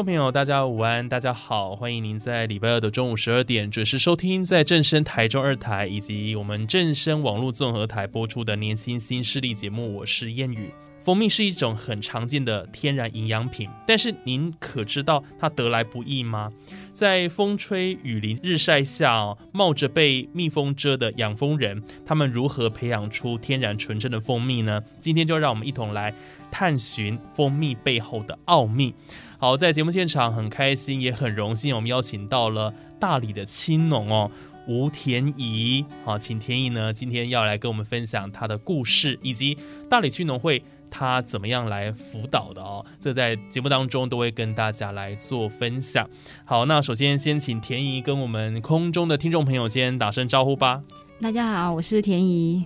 众朋友，大家午安，大家好，欢迎您在礼拜二的中午十二点准时收听在正声台中二台以及我们正声网络综合台播出的年轻新势力节目。我是燕语。蜂蜜是一种很常见的天然营养品，但是您可知道它得来不易吗？在风吹雨淋、日晒下，冒着被蜜蜂蛰的养蜂人，他们如何培养出天然纯正的蜂蜜呢？今天就让我们一同来探寻蜂蜜背后的奥秘。好，在节目现场很开心，也很荣幸，我们邀请到了大理的青农哦，吴田怡。好，请田怡呢今天要来跟我们分享他的故事，以及大理区农会他怎么样来辅导的哦。这在节目当中都会跟大家来做分享。好，那首先先请田怡跟我们空中的听众朋友先打声招呼吧。大家好，我是田怡。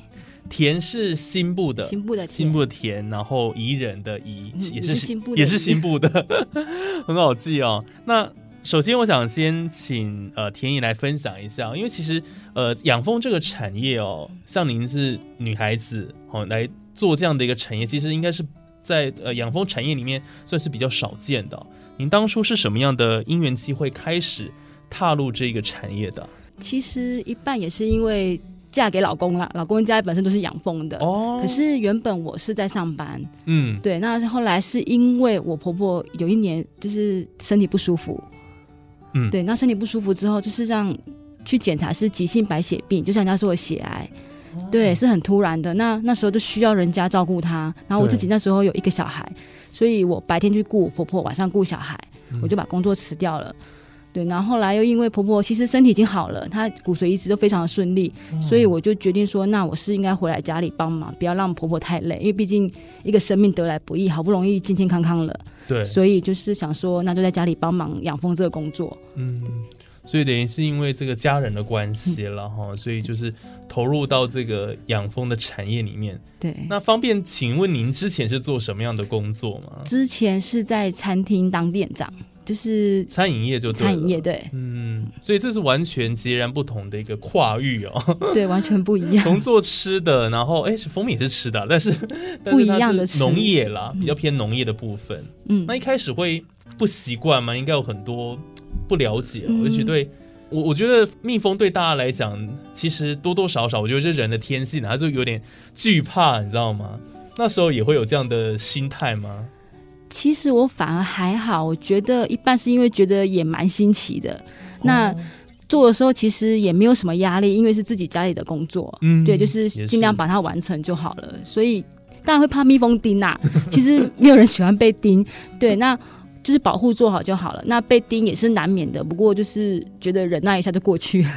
田是新部的，新部的新部的田，然后宜人的宜，也是新部的，也是新部的，很好记哦。那首先我想先请呃田怡来分享一下，因为其实呃养蜂这个产业哦，像您是女孩子哦来做这样的一个产业，其实应该是在呃养蜂产业里面算是比较少见的。您当初是什么样的因缘机会开始踏入这个产业的？其实一半也是因为。嫁给老公了，老公家本身都是养蜂的。哦。可是原本我是在上班。嗯。对，那后来是因为我婆婆有一年就是身体不舒服。嗯。对，那身体不舒服之后，就是让去检查是急性白血病，就像人家说的血癌。对，是很突然的。那那时候就需要人家照顾她，然后我自己那时候有一个小孩，所以我白天去顾婆婆，晚上顾小孩，我就把工作辞掉了。对，然后后来又因为婆婆其实身体已经好了，她骨髓移植都非常的顺利，所以我就决定说，那我是应该回来家里帮忙，不要让婆婆太累，因为毕竟一个生命得来不易，好不容易健健康康了。对，所以就是想说，那就在家里帮忙养蜂这个工作。嗯，所以等于是因为这个家人的关系了哈，所以就是投入到这个养蜂的产业里面。对，那方便请问您之前是做什么样的工作吗？之前是在餐厅当店长。就是餐饮业就餐饮业对，嗯，所以这是完全截然不同的一个跨域哦，对，完全不一样。从做吃的，然后哎，是蜂蜜也是吃的，但是不 一样的农业啦，比较偏农业的部分。嗯，那一开始会不习惯吗？应该有很多不了解，而且对我，我觉得蜜蜂对大家来讲，其实多多少少，我觉得是人的天性，还是有点惧怕，你知道吗？那时候也会有这样的心态吗？其实我反而还好，我觉得一半是因为觉得也蛮新奇的。那做的时候其实也没有什么压力，因为是自己家里的工作，嗯，对，就是尽量把它完成就好了。所以当然会怕蜜蜂叮呐，其实没有人喜欢被叮，对，那就是保护做好就好了。那被叮也是难免的，不过就是觉得忍耐一下就过去了。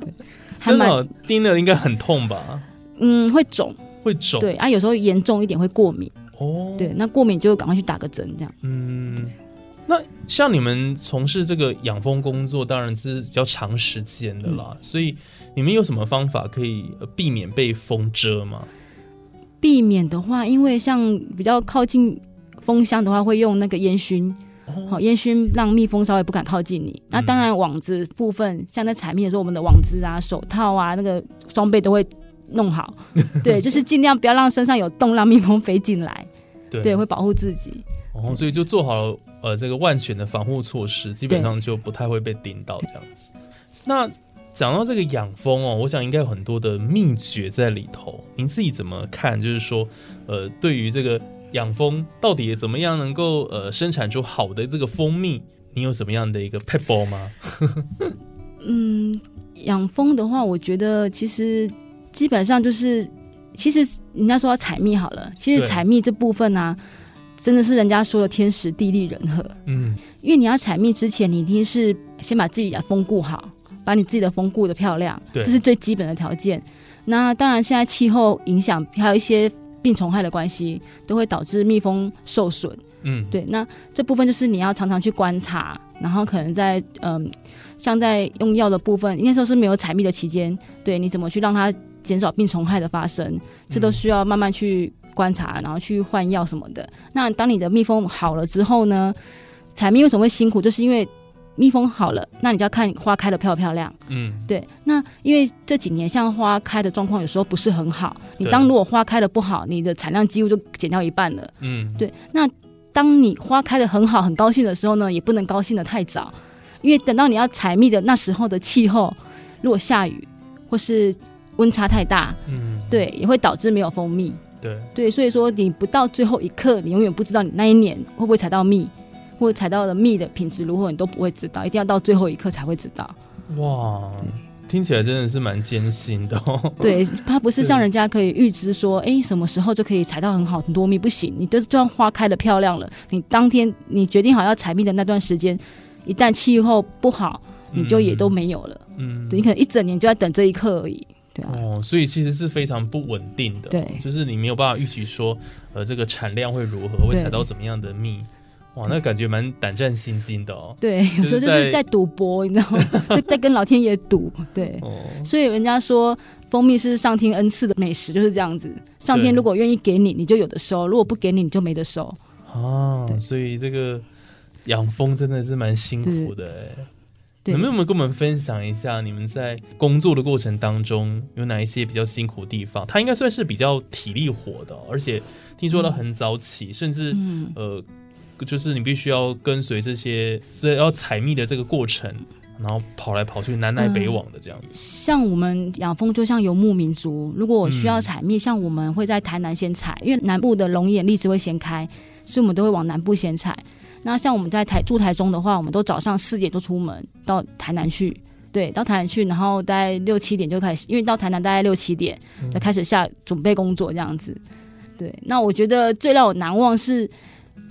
真的叮了应该很痛吧？嗯，会肿，会肿，对啊，有时候严重一点会过敏。哦，对，那过敏就赶快去打个针，这样。嗯，那像你们从事这个养蜂工作，当然是比较长时间的啦，所以你们有什么方法可以避免被蜂蛰吗？避免的话，因为像比较靠近蜂箱的话，会用那个烟熏，好烟熏让蜜蜂稍微不敢靠近你。那当然网子部分，像在采蜜的时候，我们的网子啊、手套啊、那个装备都会弄好，对，就是尽量不要让身上有洞，让蜜蜂飞进来。对，会保护自己。哦，所以就做好了呃这个万全的防护措施，基本上就不太会被叮到这样子。那讲到这个养蜂哦，我想应该有很多的秘诀在里头。您自己怎么看？就是说，呃，对于这个养蜂到底怎么样能够呃生产出好的这个蜂蜜，你有什么样的一个 pebble 吗？嗯，养蜂的话，我觉得其实基本上就是。其实人家说要采蜜好了，其实采蜜这部分呢，真的是人家说的天时地利人和。嗯，因为你要采蜜之前，你一定是先把自己的蜂顾好，把你自己的蜂顾的漂亮，这是最基本的条件。那当然，现在气候影响还有一些病虫害的关系，都会导致蜜蜂受损。嗯，对。那这部分就是你要常常去观察，然后可能在嗯，像在用药的部分，应该说是没有采蜜的期间，对，你怎么去让它减少病虫害的发生，这都需要慢慢去观察，然后去换药什么的。那当你的蜜蜂好了之后呢，采蜜为什么会辛苦？就是因为蜜蜂好了，那你就要看花开的漂不漂亮。嗯，对。那因为这几年像花开的状况有时候不是很好，你当如果花开的不好，你的产量几乎就减掉一半了。嗯，对。那当你花开的很好、很高兴的时候呢，也不能高兴的太早，因为等到你要采蜜的那时候的气候，如果下雨或是温差太大，嗯，对，也会导致没有蜂蜜。对，对，所以说你不到最后一刻，你永远不知道你那一年会不会采到蜜，或者采到的蜜的品质如何，你都不会知道，一定要到最后一刻才会知道。哇。听起来真的是蛮艰辛的。对，它不是像人家可以预知说，哎，什么时候就可以采到很好很多蜜，不行。你就算花开的漂亮了，你当天你决定好要采蜜的那段时间，一旦气候不好，你就也都没有了。嗯，你可能一整年就在等这一刻而已。对啊。哦，所以其实是非常不稳定的。对，就是你没有办法预期说，呃，这个产量会如何，会采到怎么样的蜜。哇，那感觉蛮胆战心惊的哦。对，有时候就是在赌博，你知道吗？就在跟老天爷赌。对，所以人家说蜂蜜是上天恩赐的美食，就是这样子。上天如果愿意给你，你就有的收；如果不给你，你就没得收。哦，所以这个养蜂真的是蛮辛苦的哎。能不能跟我们分享一下，你们在工作的过程当中有哪一些比较辛苦的地方？它应该算是比较体力活的，而且听说到很早起，甚至呃。就是你必须要跟随这些是要采蜜的这个过程，然后跑来跑去南来北往的这样子。像我们养蜂就像游牧民族，如果我需要采蜜，像我们会在台南先采，因为南部的龙眼荔枝会先开，所以我们都会往南部先采。那像我们在台住台中的话，我们都早上四点就出门到台南去，对，到台南去，然后大概六七点就开始，因为到台南大概六七点就开始下准备工作这样子。对，那我觉得最让我难忘是。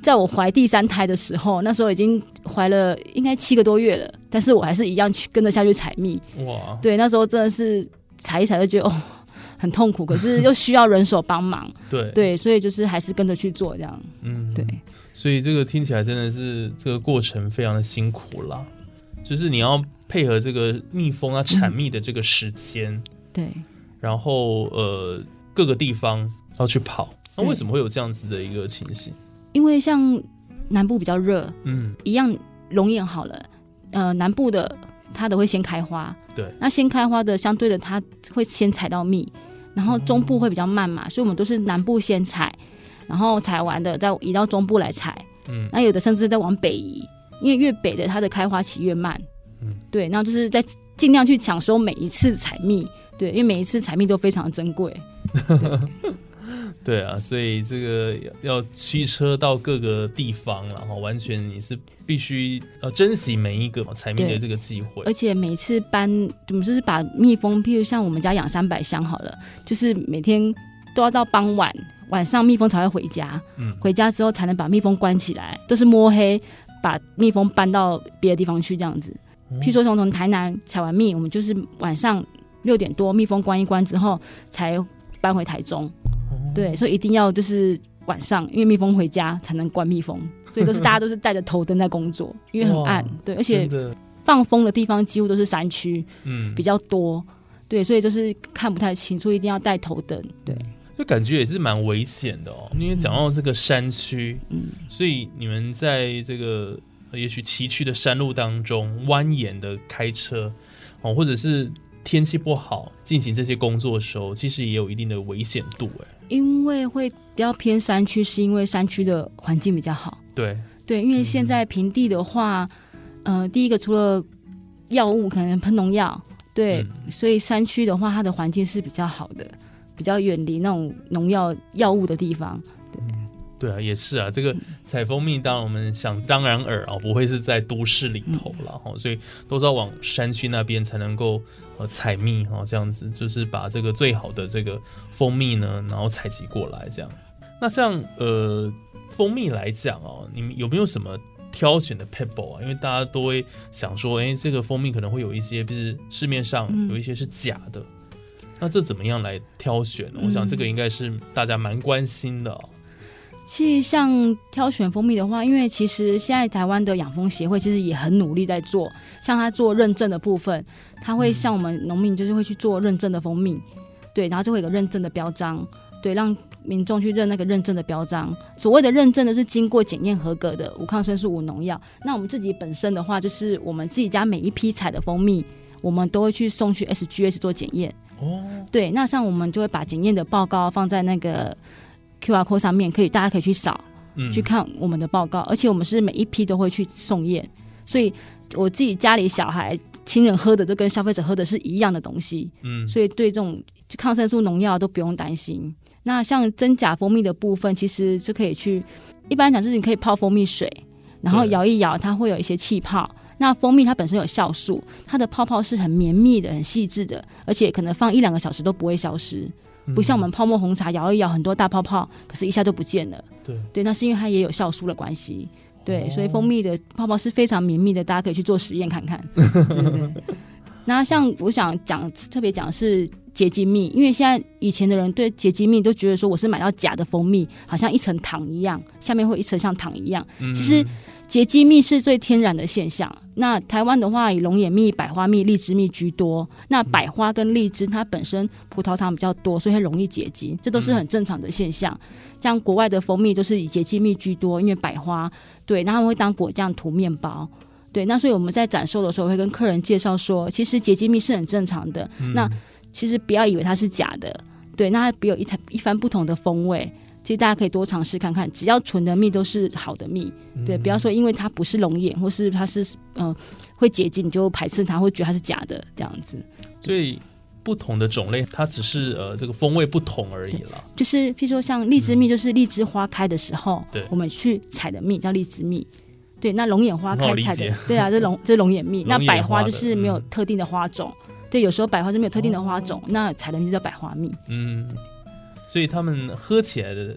在我怀第三胎的时候，那时候已经怀了应该七个多月了，但是我还是一样去跟着下去采蜜。哇！对，那时候真的是采一采就觉得哦很痛苦，可是又需要人手帮忙。对对，所以就是还是跟着去做这样。嗯，对。所以这个听起来真的是这个过程非常的辛苦啦，就是你要配合这个蜜蜂啊产蜜的这个时间。对。然后呃各个地方要去跑，那为什么会有这样子的一个情形？因为像南部比较热，嗯，一样龙眼好了，呃，南部的它的会先开花，对，那先开花的相对的它会先采到蜜，然后中部会比较慢嘛，所以我们都是南部先采，然后采完的再移到中部来采，嗯，那有的甚至再往北移，因为越北的它的开花期越慢，嗯，对，然后就是在尽量去抢收每一次采蜜，对，因为每一次采蜜都非常珍贵。对 啊，所以这个要驱车到各个地方，然后完全你是必须要珍惜每一个采蜜的这个机会。而且每次搬，我们就是把蜜蜂，譬如像我们家养三百箱好了，就是每天都要到傍晚晚上蜜蜂才会回家，嗯，回家之后才能把蜜蜂关起来，都是摸黑把蜜蜂搬到别的地方去这样子。譬如说从从台南采完蜜，我们就是晚上六点多蜜蜂关一关之后才搬回台中。对，所以一定要就是晚上，因为蜜蜂回家才能关蜜蜂，所以都是大家都是带着头灯在工作，因为很暗。对，而且放风的地方几乎都是山区，嗯，比较多。对，所以就是看不太清，所以一定要带头灯。对，就感觉也是蛮危险的哦。因为讲到这个山区，嗯，所以你们在这个也许崎岖的山路当中蜿蜒的开车哦，或者是天气不好进行这些工作的时候，其实也有一定的危险度哎。因为会比较偏山区，是因为山区的环境比较好。对对，因为现在平地的话，呃，第一个除了药物可能喷农药，对，所以山区的话，它的环境是比较好的，比较远离那种农药药物的地方。对，啊，也是啊，这个采蜂蜜，当然我们想当然耳啊，不会是在都市里头了哈，所以都是要往山区那边才能够呃采蜜哈，这样子就是把这个最好的这个蜂蜜呢，然后采集过来这样。那像呃蜂蜜来讲哦，你们有没有什么挑选的 pebble 啊？因为大家都会想说，哎，这个蜂蜜可能会有一些，就是市面上有一些是假的，那这怎么样来挑选呢？我想这个应该是大家蛮关心的。其实像挑选蜂蜜的话，因为其实现在台湾的养蜂协会其实也很努力在做，像他做认证的部分，他会像我们农民就是会去做认证的蜂蜜，对，然后就会有个认证的标章，对，让民众去认那个认证的标章。所谓的认证呢，是经过检验合格的无抗生素、无农药。那我们自己本身的话，就是我们自己家每一批采的蜂蜜，我们都会去送去 SGS 做检验。哦，对，那像我们就会把检验的报告放在那个。Q R code 上面可以，大家可以去扫，去看我们的报告。而且我们是每一批都会去送验，所以我自己家里小孩、亲人喝的都跟消费者喝的是一样的东西。嗯，所以对这种抗生素、农药都不用担心。那像真假蜂蜜的部分，其实是可以去，一般讲就是你可以泡蜂蜜水，然后摇一摇，它会有一些气泡。那蜂蜜它本身有酵素，它的泡泡是很绵密的、很细致的，而且可能放一两个小时都不会消失。不像我们泡沫红茶摇一摇很多大泡泡，可是一下就不见了。对对，那是因为它也有酵素的关系。对，所以蜂蜜的泡泡是非常绵密的，大家可以去做实验看看。对对。那像我想讲特别讲是结晶蜜，因为现在以前的人对结晶蜜都觉得说我是买到假的蜂蜜，好像一层糖一样，下面会一层像糖一样。其实。结晶蜜是最天然的现象。那台湾的话，以龙眼蜜、百花蜜、荔枝蜜居多。那百花跟荔枝它本身葡萄糖比较多，所以它容易结晶，这都是很正常的现象。像国外的蜂蜜都是以结晶蜜居多，因为百花对，然后会当果酱涂面包。对，那所以我们在展售的时候会跟客人介绍说，其实结晶蜜是很正常的。那其实不要以为它是假的，对，那它别有一一番不同的风味。其实大家可以多尝试看看，只要纯的蜜都是好的蜜，对，不要说因为它不是龙眼或是它是嗯会结晶，你就排斥它，会觉得它是假的这样子。所以不同的种类，它只是呃这个风味不同而已了。就是譬如说像荔枝蜜，就是荔枝花开的时候，对，我们去采的蜜叫荔枝蜜。对，那龙眼花开采的，对啊，这龙 这龙眼蜜。那百花就是没有特定的花种，对，有时候百花就没有特定的花种，那采的蜜叫百花蜜。嗯。所以他们喝起来的、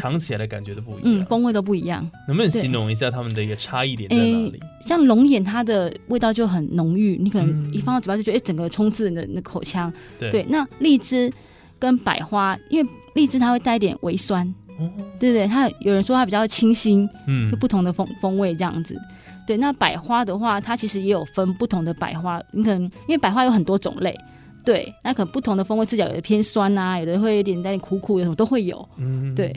尝起来的感觉都不一样，风味都不一样。能不能形容一下他们的一个差异点在哪里？像龙眼，它的味道就很浓郁，你可能一放到嘴巴就觉得，哎，整个充斥你的那口腔。对，那荔枝跟百花，因为荔枝它会带一点微酸，对对？它有人说它比较清新，嗯，就不同的风风味这样子。对，那百花的话，它其实也有分不同的百花，你可能因为百花有很多种类。对，那可能不同的风味，吃起来有的偏酸啊，有的会有点带点苦苦的，什么都会有。嗯，对。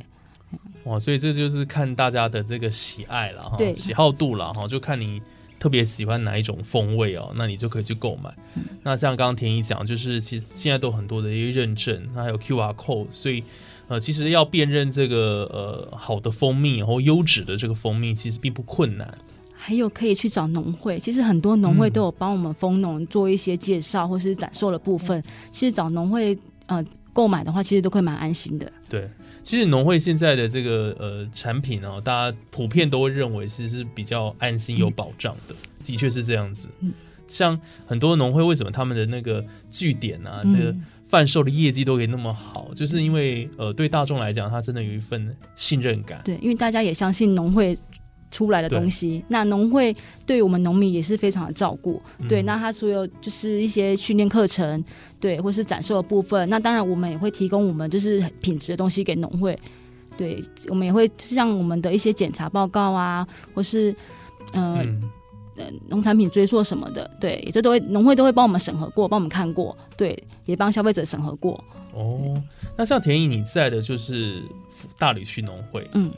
哇，所以这就是看大家的这个喜爱了哈，喜好度了哈，就看你特别喜欢哪一种风味哦，那你就可以去购买。那像刚刚田一讲，就是其实现在都很多的一些认证，那还有 Q R code，所以呃，其实要辨认这个呃好的蜂蜜，然后优质的这个蜂蜜，其实并不困难。还有可以去找农会，其实很多农会都有帮我们蜂农做一些介绍或是展售的部分。其实找农会呃购买的话，其实都会蛮安心的。对，其实农会现在的这个呃产品呢，大家普遍都会认为其实是比较安心有保障的，的确是这样子。嗯，像很多农会为什么他们的那个据点啊，这个贩售的业绩都可以那么好，就是因为呃对大众来讲，他真的有一份信任感。对，因为大家也相信农会。出来的东西，那农会对我们农民也是非常的照顾。对，那他所有就是一些训练课程，对，或是展示的部分。那当然，我们也会提供我们就是品质的东西给农会。对，我们也会像我们的一些检查报告啊，或是嗯农产品追溯什么的，对，这都会农会都会帮我们审核过，帮我们看过，对，也帮消费者审核过。哦，那像田毅你在的就是大理区农会，嗯。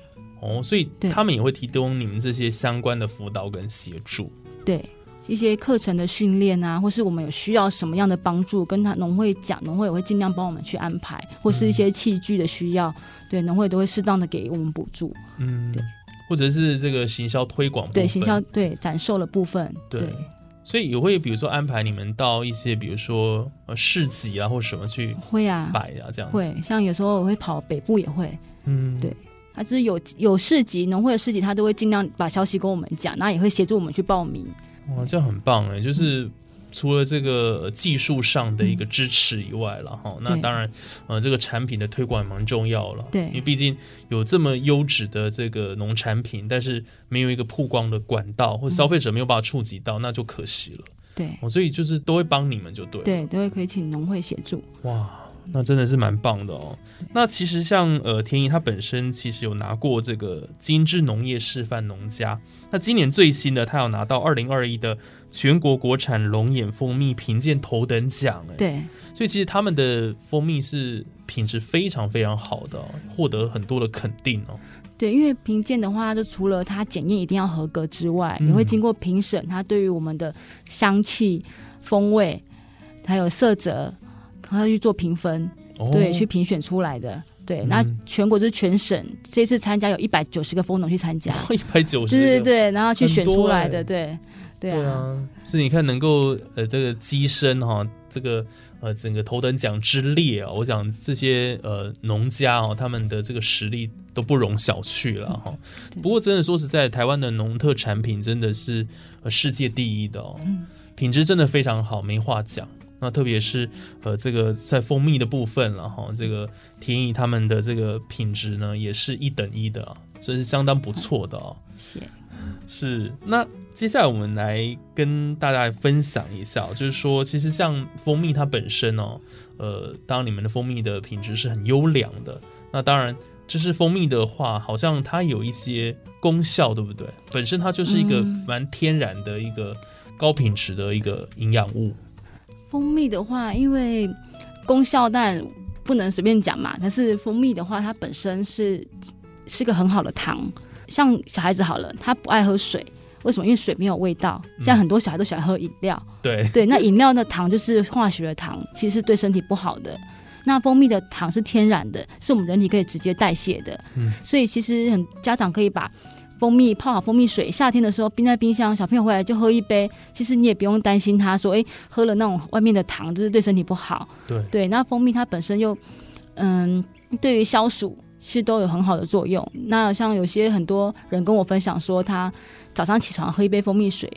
哦，所以他们也会提供你们这些相关的辅导跟协助，对一些课程的训练啊，或是我们有需要什么样的帮助，跟他农会讲，农会也会尽量帮我们去安排，或是一些器具的需要，对农会都会适当的给我们补助，嗯，对，或者是这个行销推广，对行销对展售的部分，对，所以也会比如说安排你们到一些比如说呃市集啊或什么去会啊摆啊这样，会像有时候我会跑北部也会，嗯，对。他就是有有市集农会的市集，他都会尽量把消息跟我们讲，那也会协助我们去报名。哇，这样很棒哎！就是除了这个技术上的一个支持以外了哈，那当然呃，这个产品的推广也蛮重要了。对，因为毕竟有这么优质的这个农产品，但是没有一个曝光的管道，或消费者没有办法触及到，那就可惜了。对，所以就是都会帮你们就对，对，都会可以请农会协助。哇。那真的是蛮棒的哦。那其实像呃天意他本身其实有拿过这个精致农业示范农家。那今年最新的他有拿到二零二一的全国国产龙眼蜂蜜评鉴头等奖哎。对。所以其实他们的蜂蜜是品质非常非常好的，获得很多的肯定哦。对，因为评鉴的话，就除了它检验一定要合格之外，也会经过评审，它对于我们的香气、风味还有色泽。然后去做评分，对，去评选出来的。对，那全国就是全省，这次参加有一百九十个蜂农去参加，一百九十，对对对，然后去选出来的，对，对啊。所以你看，能够呃这个跻身哈，这个呃整个头等奖之列啊，我想这些呃农家哦，他们的这个实力都不容小觑了哈。不过真的说实在，台湾的农特产品真的是呃世界第一的哦，品质真的非常好，没话讲。那特别是呃，这个在蜂蜜的部分了哈，这个天意他们的这个品质呢，也是一等一的，这是相当不错的哦。是是。那接下来我们来跟大家分享一下，就是说，其实像蜂蜜它本身哦，呃，当你们的蜂蜜的品质是很优良的，那当然，就是蜂蜜的话，好像它有一些功效，对不对？本身它就是一个蛮天然的一个高品质的一个营养物。蜂蜜的话，因为功效但不能随便讲嘛。但是蜂蜜的话，它本身是是个很好的糖。像小孩子好了，他不爱喝水，为什么？因为水没有味道。像很多小孩都喜欢喝饮料。对对，那饮料的糖就是化学的糖，其实是对身体不好的。那蜂蜜的糖是天然的，是我们人体可以直接代谢的。嗯，所以其实很家长可以把。蜂蜜泡好蜂蜜水，夏天的时候冰在冰箱，小朋友回来就喝一杯。其实你也不用担心他说，哎，喝了那种外面的糖，就是对身体不好。对对，那蜂蜜它本身又，嗯，对于消暑其实都有很好的作用。那像有些很多人跟我分享说，他早上起床喝一杯蜂蜜水，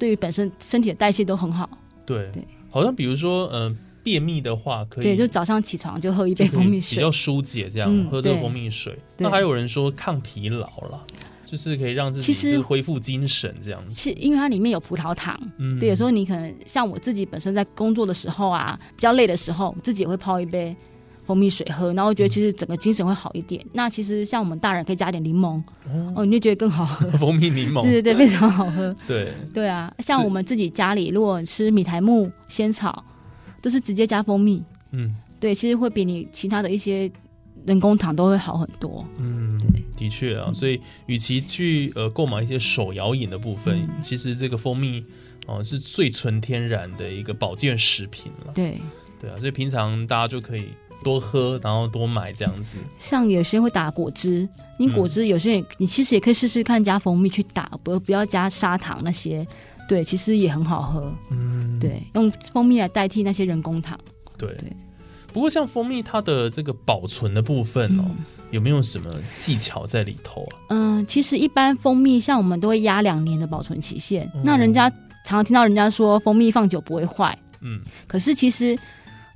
对于本身身体的代谢都很好。对对，好像比如说，嗯，便秘的话，可以对，就早上起床就喝一杯蜂蜜水，比较疏解这样，喝这个蜂蜜水。那还有人说抗疲劳了。就是可以让自己恢复精神这样子，其因为它里面有葡萄糖，嗯，对，有时候你可能像我自己本身在工作的时候啊，比较累的时候，自己也会泡一杯蜂蜜水喝，然后觉得其实整个精神会好一点。那其实像我们大人可以加点柠檬，哦，你就觉得更好喝。蜂蜜柠檬，对对对，非常好喝。对对啊，像我们自己家里如果吃米苔木、仙草，都是直接加蜂蜜，嗯，对，其实会比你其他的一些。人工糖都会好很多，嗯，的确啊，所以与其去呃购买一些手摇饮的部分，其实这个蜂蜜哦是最纯天然的一个保健食品了。对，对啊，所以平常大家就可以多喝，然后多买这样子。像有些人会打果汁，你果汁有些人你其实也可以试试看加蜂蜜去打，不不要加砂糖那些，对，其实也很好喝。嗯，对，用蜂蜜来代替那些人工糖。对。不过，像蜂蜜它的这个保存的部分哦，有没有什么技巧在里头啊？嗯，其实一般蜂蜜像我们都会压两年的保存期限。那人家常常听到人家说蜂蜜放久不会坏，嗯，可是其实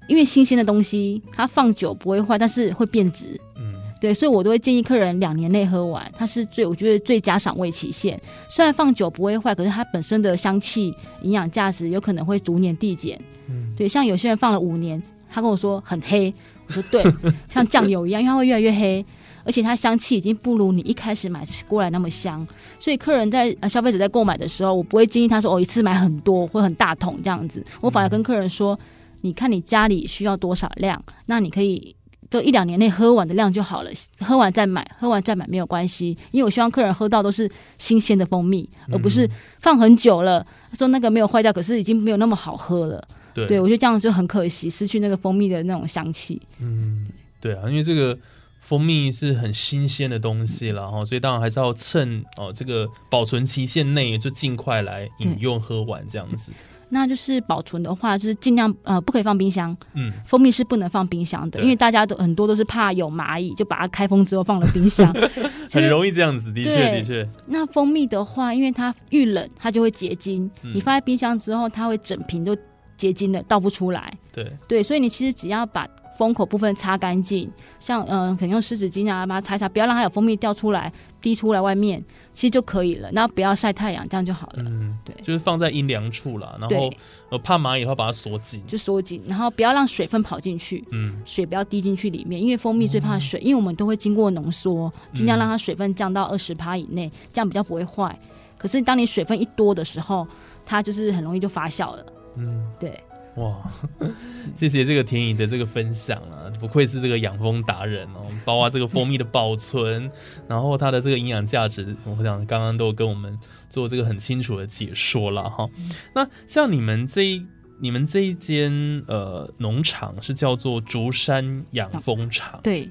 因为新鲜的东西，它放久不会坏，但是会变质。嗯，对，所以我都会建议客人两年内喝完，它是最我觉得最佳赏味期限。虽然放久不会坏，可是它本身的香气、营养价值有可能会逐年递减。嗯，对，像有些人放了五年。他跟我说很黑，我说对，像酱油一样，因为它会越来越黑，而且它香气已经不如你一开始买过来那么香。所以客人在呃消费者在购买的时候，我不会建议他说哦一次买很多或很大桶这样子，我反而跟客人说，你看你家里需要多少量，那你可以就一两年内喝完的量就好了，喝完再买，喝完再买没有关系，因为我希望客人喝到都是新鲜的蜂蜜，而不是放很久了，说那个没有坏掉，可是已经没有那么好喝了。对，我觉得这样就很可惜，失去那个蜂蜜的那种香气。嗯，对啊，因为这个蜂蜜是很新鲜的东西了哈，所以当然还是要趁哦这个保存期限内就尽快来饮用喝完这样子。那就是保存的话，就是尽量呃不可以放冰箱。嗯，蜂蜜是不能放冰箱的，因为大家都很多都是怕有蚂蚁，就把它开封之后放了冰箱，很容易这样子。的确，的确。那蜂蜜的话，因为它遇冷它就会结晶，你放在冰箱之后，它会整瓶都结晶的，倒不出来。对对，所以你其实只要把封口部分擦干净，像嗯，可能用湿纸巾啊把它擦一擦，不要让它有蜂蜜掉出来、滴出来外面。其实就可以了，然后不要晒太阳，这样就好了。嗯，对，就是放在阴凉处了，然后呃怕蚂蚁的话把它锁紧，就锁紧，然后不要让水分跑进去，嗯，水不要滴进去里面，因为蜂蜜最怕水，因为我们都会经过浓缩，尽量让它水分降到二十帕以内，这样比较不会坏。可是当你水分一多的时候，它就是很容易就发酵了。嗯，对。哇，谢谢这个田颖的这个分享啊，不愧是这个养蜂达人哦。包括这个蜂蜜的保存，然后它的这个营养价值，我想刚刚都跟我们做这个很清楚的解说了哈。那像你们这一你们这一间呃农场是叫做竹山养蜂场，对。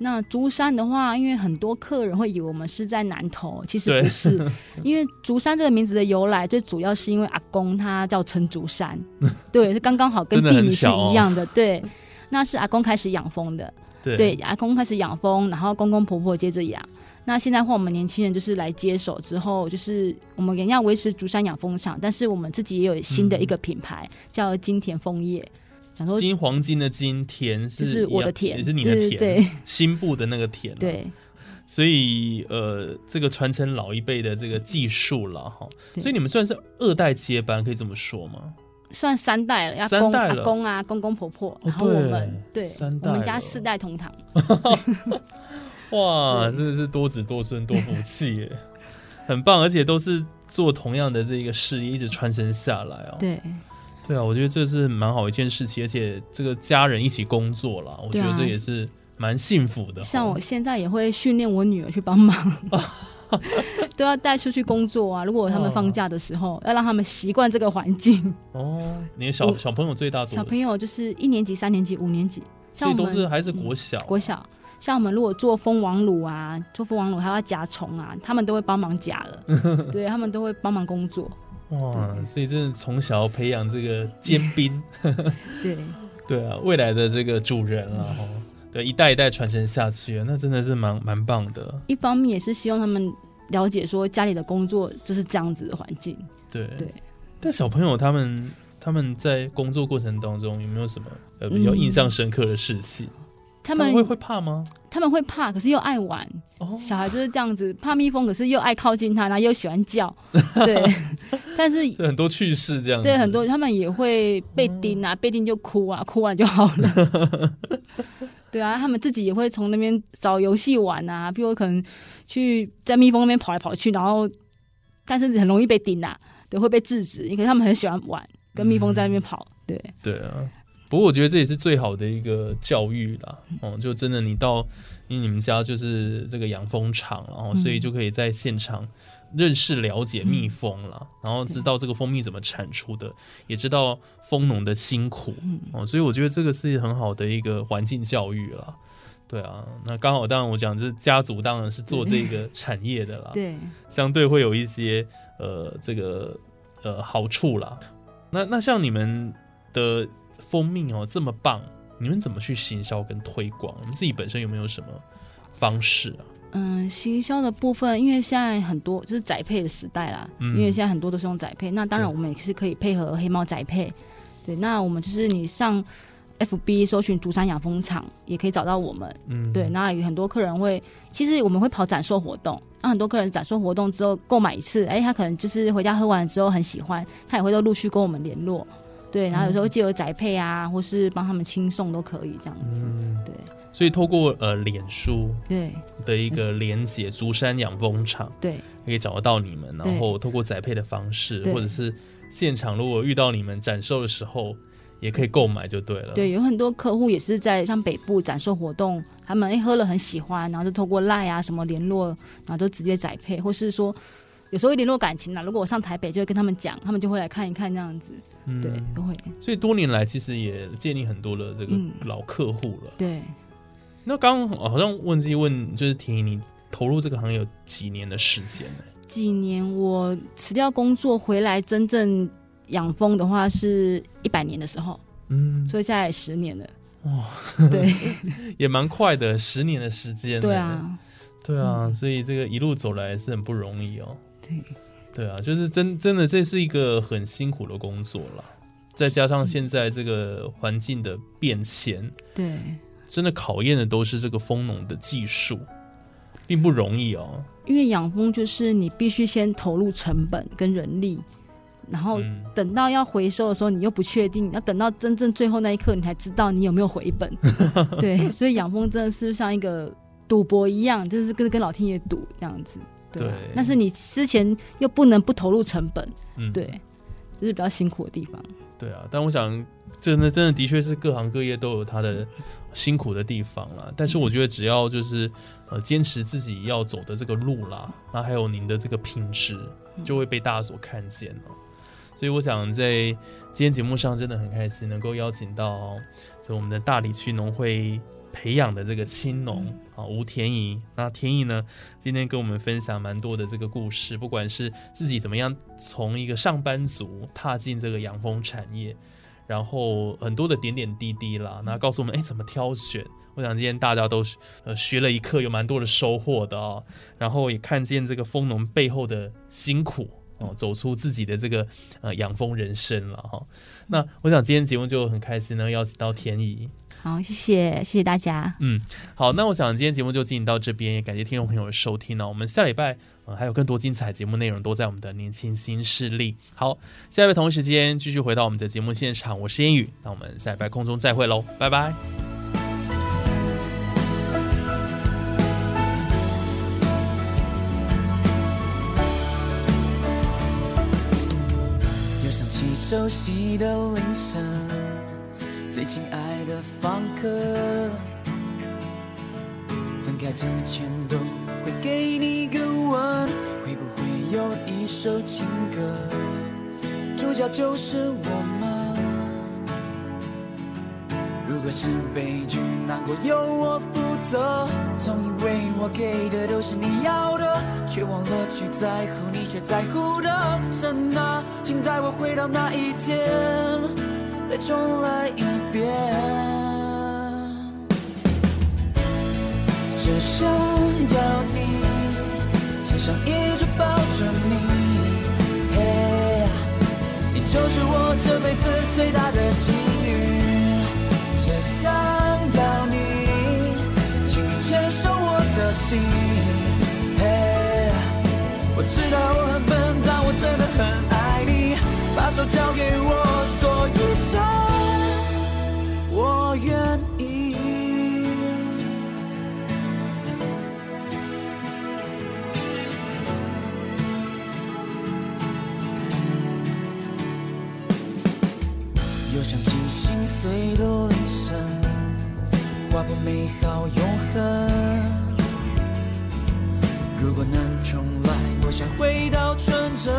那竹山的话，因为很多客人会以为我们是在南投，其实不是。因为竹山这个名字的由来，最主要是因为阿公他叫陈竹山，对，是刚刚好跟地名是一样的。对，那是阿公开始养蜂的，对，阿公开始养蜂，然后公公婆婆接着养。那现在换我们年轻人就是来接手之后，就是我们仍要维持竹山养蜂场，但是我们自己也有新的一个品牌，叫金田枫叶。金黄金的金田是我的田，也是你的田，对，新部的那个田，对。所以呃，这个传承老一辈的这个技术了哈，所以你们算是二代接班，可以这么说吗？算三代了，三代了，公啊，公公婆婆，然后我们对，三代，我们家四代同堂。哇，真的是多子多孙多福气耶，很棒，而且都是做同样的这个事业，一直传承下来哦。对。对啊，我觉得这是蛮好一件事情，而且这个家人一起工作了，我觉得这也是蛮幸福的。像我现在也会训练我女儿去帮忙，都要带出去工作啊。如果他们放假的时候，要让他们习惯这个环境。哦，你的小小朋友最大多？小朋友就是一年级、三年级、五年级，所以都是还是国小。国小，像我们如果做蜂王乳啊，做蜂王乳还要夹虫啊，他们都会帮忙夹了。对他们都会帮忙工作。哇，所以真的从小培养这个尖兵，对。对啊，未来的这个主人了哈，对，一代一代传承下去，那真的是蛮蛮棒的。一方面也是希望他们了解说家里的工作就是这样子的环境。对。对，但小朋友他们他们在工作过程当中有没有什么呃比较印象深刻的事情？他们会会怕吗？他们会怕，可是又爱玩。小孩就是这样子，怕蜜蜂，可是又爱靠近它，然后又喜欢叫。对，但是很多趣事这样。对，很多他们也会被叮啊，被叮就哭啊，哭完就好了。对啊，他们自己也会从那边找游戏玩啊，比如可能去在蜜蜂那边跑来跑去，然后但是很容易被叮啊，对，会被制止。因为他们很喜欢玩，跟蜜蜂在那边跑。对，对啊。不过我觉得这也是最好的一个教育啦，哦，就真的你到，因为你们家就是这个养蜂场，然后所以就可以在现场认识了解蜜蜂了，然后知道这个蜂蜜怎么产出的，也知道蜂农的辛苦，哦，所以我觉得这个是很好的一个环境教育了。对啊，那刚好当然我讲这家族当然是做这个产业的啦，对，相对会有一些呃这个呃好处啦。那那像你们的。蜂蜜哦，这么棒！你们怎么去行销跟推广？你自己本身有没有什么方式啊？嗯，行销的部分，因为现在很多就是宅配的时代啦，因为现在很多都是用宅配。那当然，我们也是可以配合黑猫宅配。对，那我们就是你上 FB 搜寻竹山养蜂场，也可以找到我们。嗯，对，那有很多客人会，其实我们会跑展售活动。那很多客人展售活动之后购买一次，哎，他可能就是回家喝完之后很喜欢，他也会都陆续跟我们联络。对，然后有时候借由宅配啊，或是帮他们轻送都可以这样子。对，所以透过呃脸书对的一个连接，竹山养蜂场对可以找得到你们，然后透过宅配的方式，或者是现场如果遇到你们展售的时候，也可以购买就对了。对，有很多客户也是在像北部展售活动，他们哎喝了很喜欢，然后就透过赖啊什么联络，然后就直接宅配，或是说。有时候会联络感情啦。如果我上台北，就会跟他们讲，他们就会来看一看这样子。对，都会。所以多年来，其实也建立很多的这个老客户了。对。那刚刚好像问这问，就是提你投入这个行业有几年的时间呢？几年？我辞掉工作回来，真正养蜂的话是一百年的时候，嗯，所以现在十年了，哇，对，也蛮快的，十年的时间，对啊，对啊，所以这个一路走来是很不容易哦，对，对啊，就是真真的这是一个很辛苦的工作了，再加上现在这个环境的变迁，对，真的考验的都是这个蜂农的技术。并不容易哦，因为养蜂就是你必须先投入成本跟人力，然后等到要回收的时候，你又不确定，要等到真正最后那一刻，你才知道你有没有回本。对，所以养蜂真的是像一个赌博一样，就是跟跟老天爷赌这样子。对，但是你之前又不能不投入成本，嗯对，就是比较辛苦的地方。对啊，但我想，真的真的的确是各行各业都有它的辛苦的地方啦。但是我觉得只要就是呃坚持自己要走的这个路啦，那还有您的这个品质就会被大家所看见了。所以我想在今天节目上真的很开心，能够邀请到在我们的大理区农会。培养的这个青农啊，吴田怡。那田怡呢，今天跟我们分享蛮多的这个故事，不管是自己怎么样从一个上班族踏进这个养蜂产业，然后很多的点点滴滴啦，那告诉我们哎怎么挑选。我想今天大家都呃学了一课，有蛮多的收获的啊。然后也看见这个蜂农背后的辛苦哦，走出自己的这个呃养蜂人生了哈。那我想今天节目就很开心呢，邀请到田怡。好，谢谢，谢谢大家。嗯，好，那我想今天节目就进行到这边，也感谢听众朋友的收听呢。我们下礼拜呃还有更多精彩节目内容都在我们的年轻新势力。好，下礼拜同一时间继续回到我们的节目现场，我是烟雨，那我们下礼拜空中再会喽，拜拜。又想起熟悉的铃声。最亲爱的房客，分开之前都会给你个吻，会不会有一首情歌，主角就是我们？如果是悲剧，难过由我负责。总以为我给的都是你要的，却忘了去在乎你却在乎的神啊，请带我回到那一天。再重来一遍，只想要你，只想一直抱着你，嘿，你就是我这辈子最大的幸运。只想要你，请你牵手我的心，嘿，我知道我很笨，但我真的很爱你，把手交给我，所有美好永恒。如果能重来，我想回到纯真，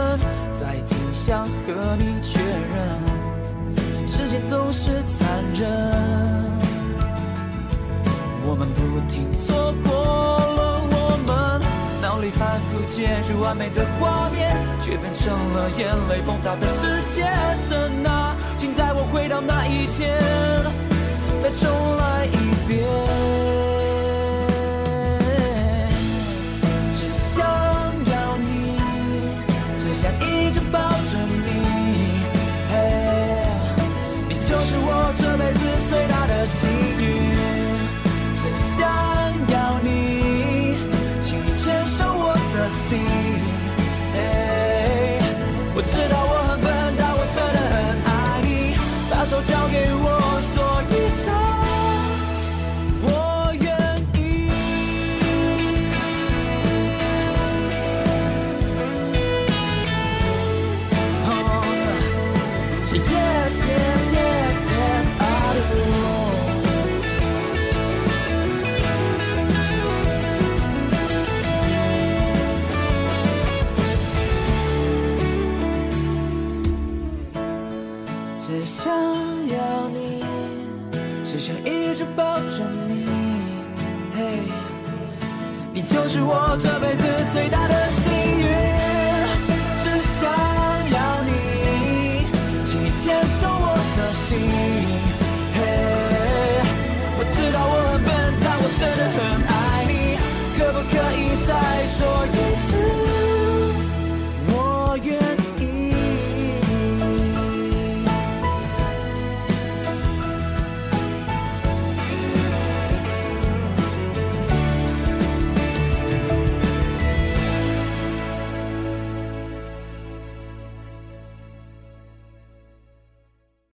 再次想和你确认。世界总是残忍，我们不停错过了我们，脑里反复接住完美的画面，却变成了眼泪崩塌的世界。神啊，请带我回到那一天，再重来一遍。